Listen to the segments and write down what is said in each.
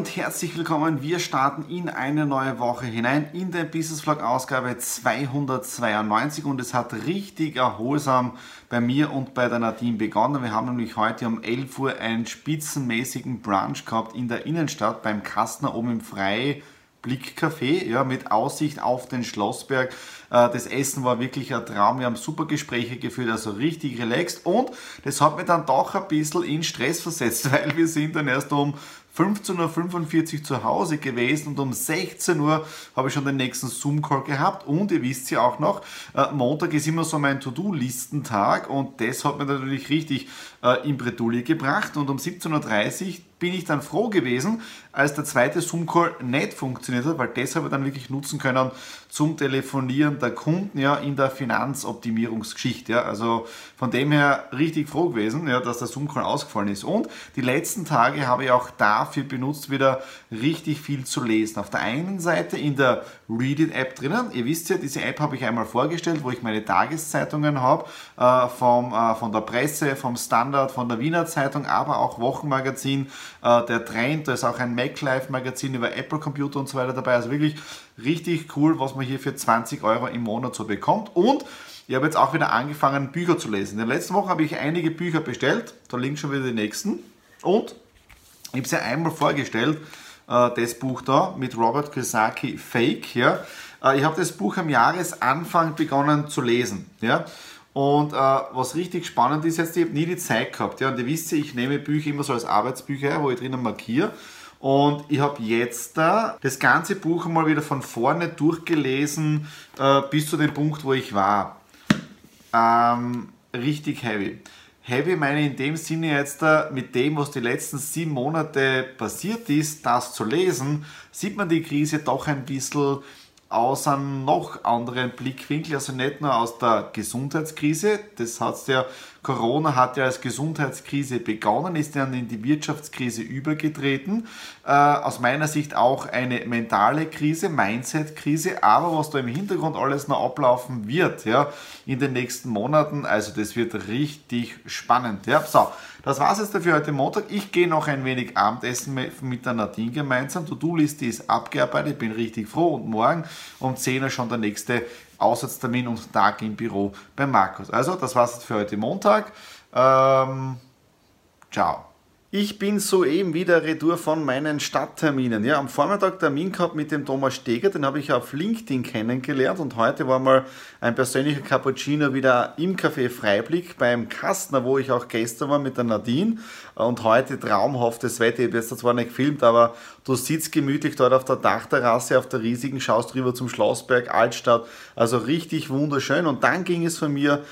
und herzlich willkommen. Wir starten in eine neue Woche hinein in der Business Vlog Ausgabe 292 und es hat richtig erholsam bei mir und bei der Nadine begonnen. Wir haben nämlich heute um 11 Uhr einen spitzenmäßigen Brunch gehabt in der Innenstadt beim Kastner oben im Freie Blickcafé, ja, mit Aussicht auf den Schlossberg. Äh, das Essen war wirklich ein Traum. Wir haben super Gespräche geführt, also richtig relaxed. Und das hat mich dann doch ein bisschen in Stress versetzt, weil wir sind dann erst um 15.45 Uhr zu Hause gewesen und um 16 Uhr habe ich schon den nächsten Zoom-Call gehabt. Und ihr wisst ja auch noch, äh, Montag ist immer so mein To-Do-Listentag und das hat mir natürlich richtig äh, in Bredouille gebracht. Und um 17.30 Uhr bin ich dann froh gewesen, als der zweite Zoom-Call nicht funktioniert hat, weil das habe ich dann wirklich nutzen können zum Telefonieren der Kunden ja, in der Finanzoptimierungsgeschichte. Ja. Also von dem her richtig froh gewesen, ja, dass der Zoom-Call ausgefallen ist. Und die letzten Tage habe ich auch dafür benutzt, wieder richtig viel zu lesen. Auf der einen Seite in der Readit-App drinnen. Ihr wisst ja, diese App habe ich einmal vorgestellt, wo ich meine Tageszeitungen habe, äh, vom, äh, von der Presse, vom Standard, von der Wiener Zeitung, aber auch Wochenmagazin, äh, der Trend, da ist auch ein MacLife-Magazin über Apple Computer und so weiter dabei. Also wirklich richtig cool, was man hier für 20 Euro im Monat so bekommt. Und ich habe jetzt auch wieder angefangen, Bücher zu lesen. In der letzten Woche habe ich einige Bücher bestellt, da liegen schon wieder die nächsten. Und ich habe es ja einmal vorgestellt, äh, das Buch da mit Robert Kiyosaki, Fake. Ja. Äh, ich habe das Buch am Jahresanfang begonnen zu lesen. Ja. Und äh, was richtig spannend ist jetzt, ich habe nie die Zeit gehabt. Ja, und ihr wisst ja, ich nehme Bücher immer so als Arbeitsbücher, wo ich drinnen markiere. Und ich habe jetzt da das ganze Buch mal wieder von vorne durchgelesen äh, bis zu dem Punkt, wo ich war. Ähm, richtig heavy. Heavy meine in dem Sinne jetzt mit dem, was die letzten sieben Monate passiert ist, das zu lesen, sieht man die Krise doch ein bisschen aus einem noch anderen Blickwinkel, also nicht nur aus der Gesundheitskrise, das hat ja, Corona hat ja als Gesundheitskrise begonnen, ist dann in die Wirtschaftskrise übergetreten, äh, aus meiner Sicht auch eine mentale Krise, Mindset-Krise, aber was da im Hintergrund alles noch ablaufen wird, ja, in den nächsten Monaten, also das wird richtig spannend, ja, so, das war's jetzt dafür heute Montag. Ich gehe noch ein wenig Abendessen mit der Nadine gemeinsam. To-Do-Liste ist abgearbeitet. Bin richtig froh. Und morgen um 10 Uhr schon der nächste Aussatztermin und Tag im Büro bei Markus. Also, das war's für heute Montag. Ähm, ciao. Ich bin soeben wieder retour von meinen Stadtterminen. Ja, am Vormittag Termin gehabt mit dem Thomas Steger, den habe ich auf LinkedIn kennengelernt und heute war mal ein persönlicher Cappuccino wieder im Café Freiblick beim Kastner, wo ich auch gestern war mit der Nadine und heute traumhaftes Wetter. Ich habe jetzt zwar nicht gefilmt, aber du sitzt gemütlich dort auf der Dachterrasse, auf der riesigen, schaust rüber zum Schlossberg, Altstadt, also richtig wunderschön und dann ging es von mir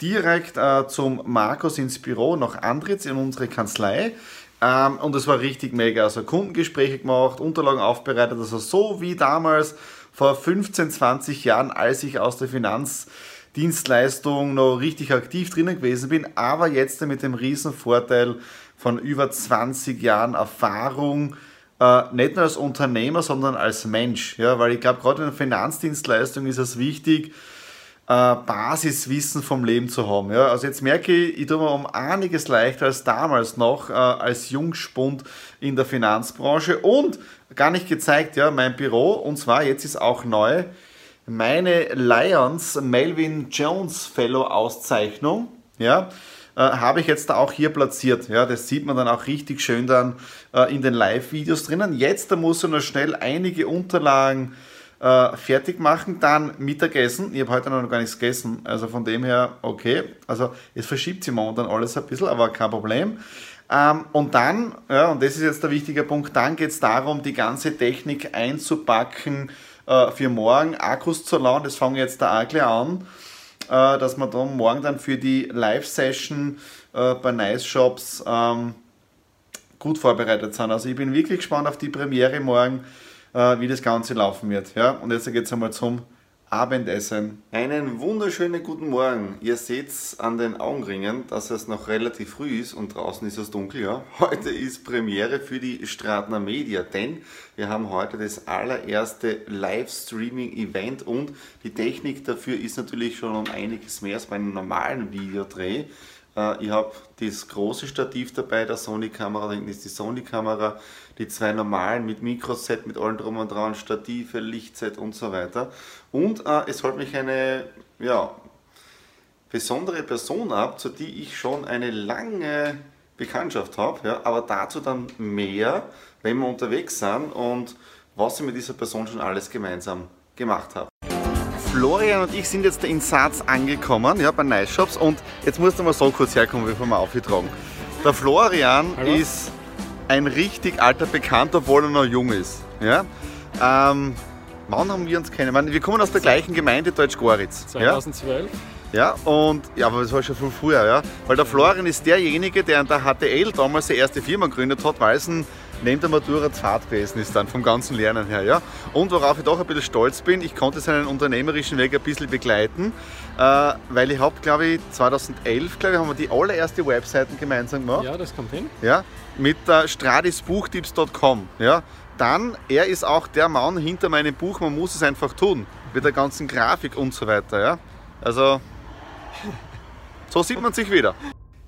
direkt äh, zum Markus ins Büro nach Andritz in unsere Kanzlei. Ähm, und es war richtig mega. Also Kundengespräche gemacht, Unterlagen aufbereitet, also so wie damals vor 15, 20 Jahren, als ich aus der Finanzdienstleistung noch richtig aktiv drinnen gewesen bin, aber jetzt mit dem riesen Vorteil von über 20 Jahren Erfahrung, äh, nicht nur als Unternehmer, sondern als Mensch. Ja, weil ich glaube, gerade in der Finanzdienstleistung ist es wichtig, Basiswissen vom Leben zu haben. Ja? Also jetzt merke ich, ich tue mir um einiges leichter als damals noch, äh, als Jungspund in der Finanzbranche und gar nicht gezeigt, ja, mein Büro und zwar jetzt ist auch neu meine Lions Melvin Jones Fellow Auszeichnung, ja, äh, habe ich jetzt auch hier platziert. Ja, das sieht man dann auch richtig schön dann äh, in den Live-Videos drinnen. Jetzt da muss ich noch schnell einige Unterlagen äh, fertig machen, dann Mittagessen. Ich habe heute noch gar nichts gegessen, also von dem her okay. Also es verschiebt sich momentan alles ein bisschen, aber kein Problem. Ähm, und dann, ja, und das ist jetzt der wichtige Punkt, dann geht es darum, die ganze Technik einzupacken äh, für morgen, Akkus zu laden. Das fange jetzt auch gleich an, äh, dass wir dann morgen dann für die Live-Session äh, bei Nice Shops ähm, gut vorbereitet sind. Also ich bin wirklich gespannt auf die Premiere morgen, äh, wie das Ganze laufen wird. Ja? Und jetzt geht es einmal zum Abendessen. Einen wunderschönen guten Morgen. Ihr seht an den Augenringen, dass es noch relativ früh ist und draußen ist es dunkel. Ja. Heute ist Premiere für die Stratner Media, denn wir haben heute das allererste Livestreaming-Event und die Technik dafür ist natürlich schon um einiges mehr als bei einem normalen Videodreh. Äh, ich habe das große Stativ dabei, der Sony-Kamera, da hinten ist die Sony-Kamera, die zwei normalen mit Mikroset, mit allem drum und dran, Stative, Lichtset und so weiter. Und äh, es holt mich eine ja, besondere Person ab, zu die ich schon eine lange Bekanntschaft habe, ja, aber dazu dann mehr, wenn wir unterwegs sind und was ich mit dieser Person schon alles gemeinsam gemacht habe. Florian und ich sind jetzt in Satz angekommen, ja, bei Nice Shops und jetzt musst du mal so kurz herkommen, bevor wir aufgetragen. Der Florian Hallo. ist ein richtig alter Bekannter, obwohl er noch jung ist. Ja? Ähm, wann haben wir uns kennengelernt? Wir kommen aus der gleichen Gemeinde Deutsch-Goritz. 2012. Ja? ja, und ja, aber das war schon viel früher, ja. Weil der Florian ist derjenige, der an der HTL damals die erste Firma gegründet hat, weil es ein neben der Matura zart gewesen ist dann vom ganzen Lernen her. Ja? Und worauf ich doch ein bisschen stolz bin, ich konnte seinen unternehmerischen Weg ein bisschen begleiten, äh, weil ich habe, glaube ich, 2011, glaube ich, haben wir die allererste Webseiten gemeinsam gemacht. Ja, das kommt hin. Ja, mit äh, stradisbuchtipps.com. Ja? Dann, er ist auch der Mann hinter meinem Buch, man muss es einfach tun, mit der ganzen Grafik und so weiter. Ja? Also, so sieht man sich wieder.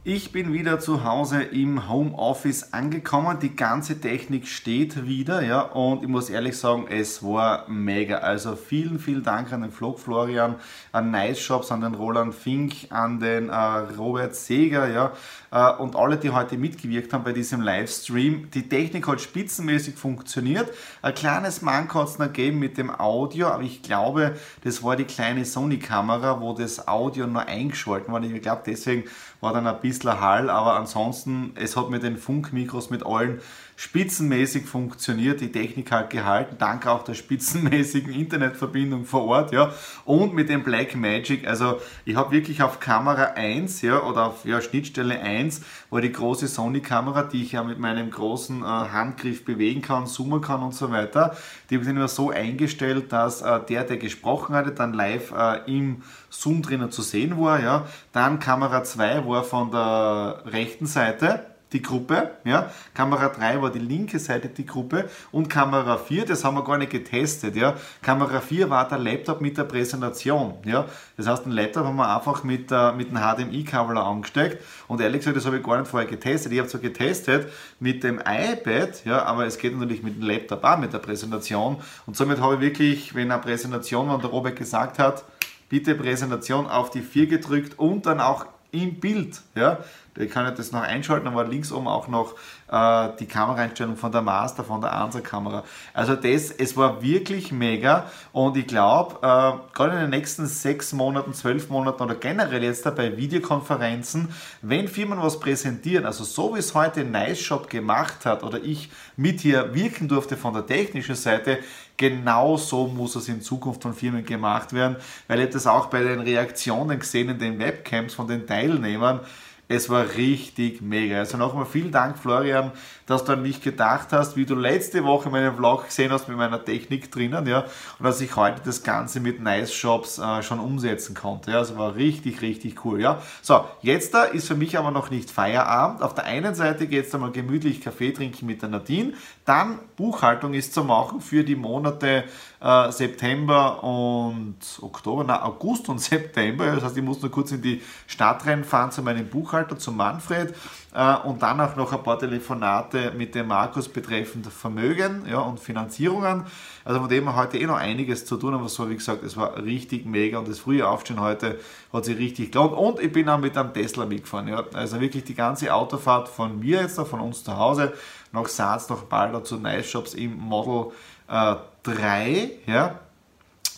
Ich bin wieder zu Hause im Homeoffice angekommen. Die ganze Technik steht wieder, ja, und ich muss ehrlich sagen, es war mega. Also vielen, vielen Dank an den Flog Florian, an Nice Shops, an den Roland Fink, an den äh, Robert Seger, ja, äh, und alle, die heute mitgewirkt haben bei diesem Livestream. Die Technik hat spitzenmäßig funktioniert. Ein kleines Manko hat es noch gegeben mit dem Audio, aber ich glaube, das war die kleine Sony-Kamera, wo das Audio nur eingeschalten war. Ich glaube, deswegen war dann ein bisschen Hall, aber ansonsten, es hat mit den Funkmikros, mit allen spitzenmäßig funktioniert, die Technik halt gehalten, dank auch der spitzenmäßigen Internetverbindung vor Ort, ja, und mit dem Black Magic, also ich habe wirklich auf Kamera 1, ja, oder auf ja, Schnittstelle 1, war die große Sony-Kamera, die ich ja mit meinem großen äh, Handgriff bewegen kann, zoomen kann und so weiter, die habe ich immer so eingestellt, dass äh, der, der gesprochen hatte, dann live äh, im Zoom drinnen zu sehen war, ja, dann Kamera 2 war von der rechten Seite, die Gruppe, ja. Kamera 3 war die linke Seite die Gruppe und Kamera 4, das haben wir gar nicht getestet, ja. Kamera 4 war der Laptop mit der Präsentation, ja. Das heißt, den Laptop haben wir einfach mit, äh, mit einem HDMI-Kabel angesteckt und ehrlich gesagt, das habe ich gar nicht vorher getestet. Ich habe zwar getestet mit dem iPad, ja, aber es geht natürlich mit dem Laptop auch mit der Präsentation und somit habe ich wirklich, wenn eine Präsentation, wenn der Robert gesagt hat, bitte Präsentation auf die 4 gedrückt und dann auch im Bild, ja, ich kann das noch einschalten, aber links oben auch noch äh, die Kameraeinstellung von der Master, von der Ansa-Kamera. Also das, es war wirklich mega und ich glaube, äh, gerade in den nächsten sechs Monaten, zwölf Monaten oder generell jetzt bei Videokonferenzen, wenn Firmen was präsentieren, also so wie es heute Nice Shop gemacht hat oder ich mit hier wirken durfte von der technischen Seite, genau so muss es in Zukunft von Firmen gemacht werden, weil ich das auch bei den Reaktionen gesehen in den Webcams von den Teilnehmern, es war richtig mega. Also nochmal vielen Dank, Florian, dass du an mich gedacht hast, wie du letzte Woche meinen Vlog gesehen hast mit meiner Technik drinnen, ja, und dass ich heute das Ganze mit Nice Shops äh, schon umsetzen konnte. Ja, also war richtig, richtig cool, ja. So, jetzt da ist für mich aber noch nicht Feierabend. Auf der einen Seite geht es einmal gemütlich Kaffee trinken mit der Nadine, dann Buchhaltung ist zu machen für die Monate äh, September und Oktober, na August und September. Das heißt, ich muss nur kurz in die Stadt reinfahren zu meinem Buchhalter, zu Manfred äh, und dann auch noch ein paar Telefonate mit dem Markus betreffend Vermögen ja, und Finanzierungen. Also von dem haben wir heute eh noch einiges zu tun, aber so wie gesagt, es war richtig mega und das frühe Aufstehen heute hat sich richtig gelohnt und ich bin auch mit einem Tesla mitgefahren. Ja. Also wirklich die ganze Autofahrt von mir jetzt, von uns zu Hause, nach Saaz, nach Balder zu Nice Shops im Model äh, 3, ja,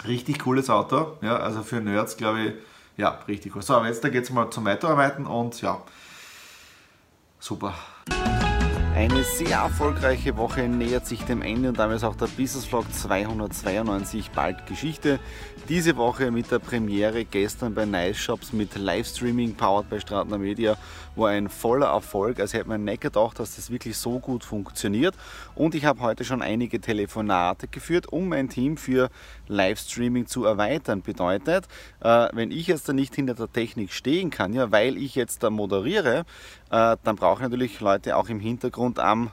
Richtig cooles Auto, ja, also für Nerds glaube ich, ja, richtig cool. So, aber jetzt geht es mal zum Weiterarbeiten und ja, super. Eine sehr erfolgreiche Woche nähert sich dem Ende und damit ist auch der Business Vlog 292 bald Geschichte. Diese Woche mit der Premiere gestern bei Nice Shops mit Livestreaming powered bei Stratner Media war ein voller Erfolg. Also hätte man nicht gedacht, dass das wirklich so gut funktioniert. Und ich habe heute schon einige Telefonate geführt, um mein Team für Livestreaming zu erweitern. Bedeutet, äh, wenn ich jetzt da nicht hinter der Technik stehen kann, ja, weil ich jetzt da moderiere, äh, dann brauche ich natürlich Leute auch im Hintergrund am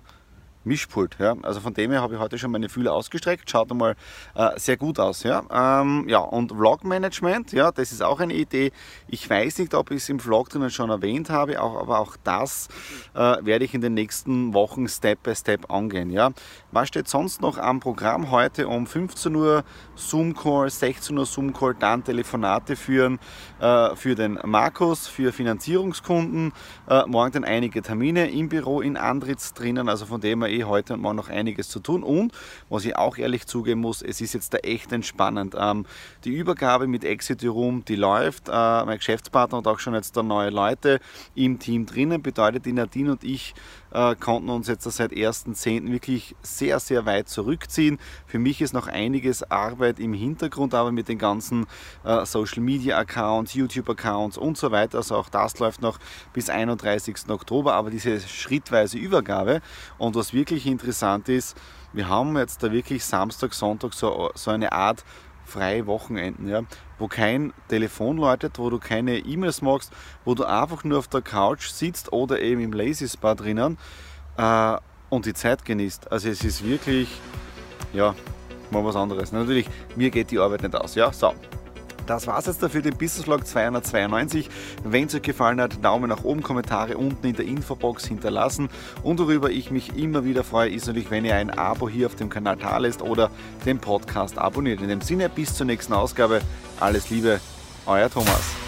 Mischpult. Ja. Also von dem her habe ich heute schon meine Fühler ausgestreckt. Schaut einmal äh, sehr gut aus. Ja, ähm, ja und Vlog-Management, ja, das ist auch eine Idee. Ich weiß nicht, ob ich es im Vlog drinnen schon erwähnt habe, auch, aber auch das äh, werde ich in den nächsten Wochen Step by Step angehen. Ja. Was steht sonst noch am Programm heute? Um 15 Uhr Zoom-Call, 16 Uhr Zoom-Call, dann Telefonate führen äh, für den Markus, für Finanzierungskunden. Äh, morgen dann einige Termine im Büro in Andritz drinnen, also von dem her eh heute morgen noch einiges zu tun. Und was ich auch ehrlich zugeben muss, es ist jetzt da echt entspannend. Ähm, die Übergabe mit Exit Room, die läuft. Äh, mein Geschäftspartner hat auch schon jetzt da neue Leute im Team drinnen. Bedeutet, die Nadine und ich äh, konnten uns jetzt seit 1.10. wirklich sehr, sehr weit zurückziehen. Für mich ist noch einiges Arbeit im Hintergrund, aber mit den ganzen äh, Social Media Accounts, YouTube Accounts und so weiter. Also auch das läuft noch bis 31. Oktober, aber diese schrittweise Übergabe. Und was wirklich interessant ist, wir haben jetzt da wirklich Samstag, Sonntag so, so eine Art freie Wochenenden, ja, wo kein Telefon läutet, wo du keine E-Mails machst, wo du einfach nur auf der Couch sitzt oder eben im Lazy Spa drinnen äh, und die Zeit genießt. Also es ist wirklich, ja, mal was anderes. Natürlich, mir geht die Arbeit nicht aus. Ja, so. Das war es jetzt dafür, den Business Vlog 292. Wenn es euch gefallen hat, Daumen nach oben, Kommentare unten in der Infobox hinterlassen. Und worüber ich mich immer wieder freue, ist natürlich, wenn ihr ein Abo hier auf dem Kanal da oder den Podcast abonniert. In dem Sinne, bis zur nächsten Ausgabe. Alles Liebe, euer Thomas.